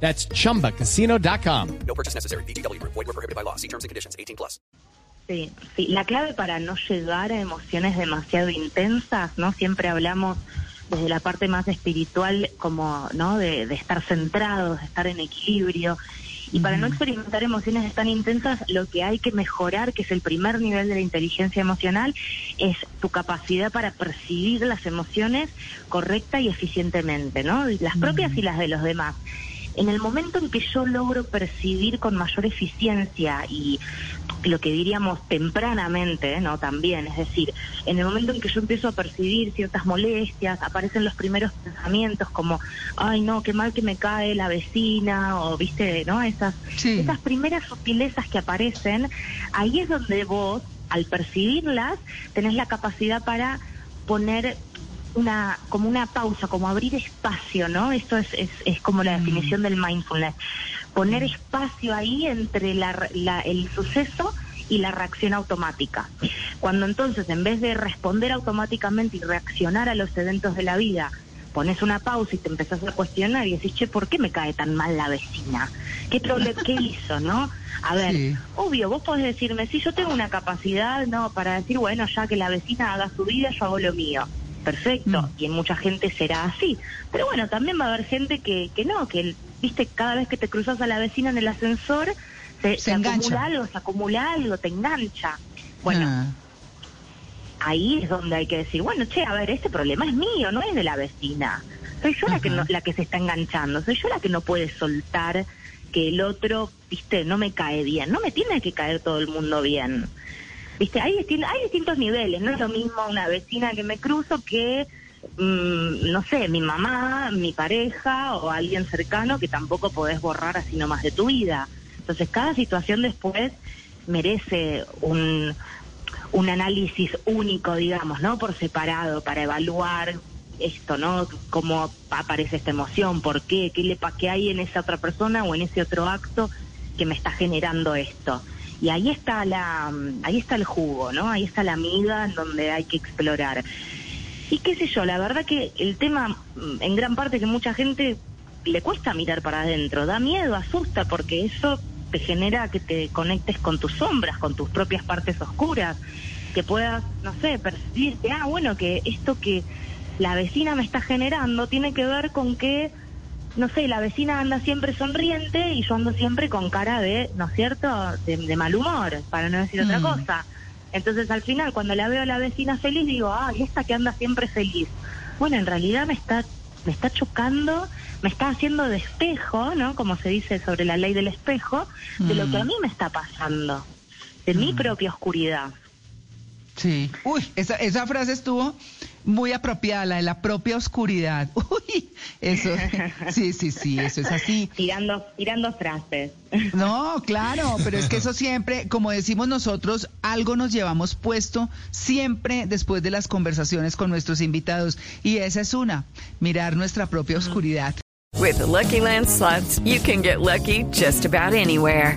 That's chumbacasino.com. No purchase necessary. BGW. Void were prohibited by law. See terms and conditions. 18 plus. Sí, sí, la clave para no llegar a emociones demasiado intensas, ¿no? Siempre hablamos desde la parte más espiritual como, ¿no? De, de estar centrados, de estar en equilibrio. Y para no experimentar emociones tan intensas, lo que hay que mejorar, que es el primer nivel de la inteligencia emocional, es tu capacidad para percibir las emociones correcta y eficientemente, ¿no? Las propias y las de los demás. En el momento en que yo logro percibir con mayor eficiencia y lo que diríamos tempranamente, ¿no? También, es decir, en el momento en que yo empiezo a percibir ciertas molestias, aparecen los primeros pensamientos como, ay no, qué mal que me cae la vecina, o viste, ¿no? Esas, Sí. esas primeras sutilezas que aparecen, ahí es donde vos, al percibirlas, tenés la capacidad para poner una como una pausa, como abrir espacio, ¿no? Eso es, es, es como la definición del mindfulness. Poner espacio ahí entre la, la- el suceso y la reacción automática. Cuando entonces, en vez de responder automáticamente y reaccionar a los eventos de la vida, pones una pausa y te empezás a cuestionar y decís, che, ¿por qué me cae tan mal la vecina? ¿Qué, qué hizo, no? A ver, Sí. obvio, vos podés decirme, si yo tengo una capacidad, no, para decir, bueno, ya que la vecina haga su vida, yo hago lo mío. Perfecto, Mm. y en mucha gente será así. Pero bueno, también va a haber gente que, que no, que, viste, cada vez que te cruzas a la vecina en el ascensor, se, Se se engancha. acumula algo, se acumula algo, te engancha. Bueno, Ah, ahí es donde hay que decir, bueno, che, a ver, este problema es mío, no es de la vecina. Soy yo la que, no- la que se está enganchando, soy yo la que no puede soltar que el otro, viste, no me cae bien. No me tiene que caer todo el mundo bien. Viste, hay, hay distintos niveles, no es lo mismo una vecina que me cruzo que, mm, no sé, mi mamá, mi pareja o alguien cercano que tampoco podés borrar así nomás de tu vida. Entonces, cada situación después merece un, un análisis único, digamos, ¿no? Por separado, para evaluar esto, ¿no? Cómo aparece esta emoción, por qué, qué, le, qué hay en esa otra persona o en ese otro acto que me está generando esto. Y ahí está la, ahí está el jugo, ¿no? Ahí está la miga en donde hay que explorar. Y qué sé yo, la verdad que el tema, mm, en gran parte que mucha gente le cuesta mirar para adentro, da miedo, asusta, porque eso te genera que te conectes con tus sombras, con tus propias partes oscuras, que puedas, no sé, percibir que, ah, bueno, que esto que la vecina me está generando tiene que ver con que, no sé, la vecina anda siempre sonriente y yo ando siempre con cara de, ¿no es cierto?, de, de mal humor, para no decir otra Mm. cosa. Entonces al final, cuando la veo a la vecina feliz, digo, ah, y esta que anda siempre feliz. Bueno, en realidad me está, me está chocando, me está haciendo de espejo, ¿no? Como se dice sobre la ley del espejo, de lo que a mí me está pasando, de mi propia oscuridad. sí. Uy, esa, esa frase estuvo muy apropiada, la de la propia oscuridad. Uy, eso, sí, sí, sí, eso es así. Tirando, tirando frases. No, claro, pero es que eso siempre, como decimos nosotros, algo nos llevamos puesto siempre después de las conversaciones con nuestros invitados. Y esa es una, mirar nuestra propia oscuridad. With the Lucky Land slots, you can get lucky just about anywhere.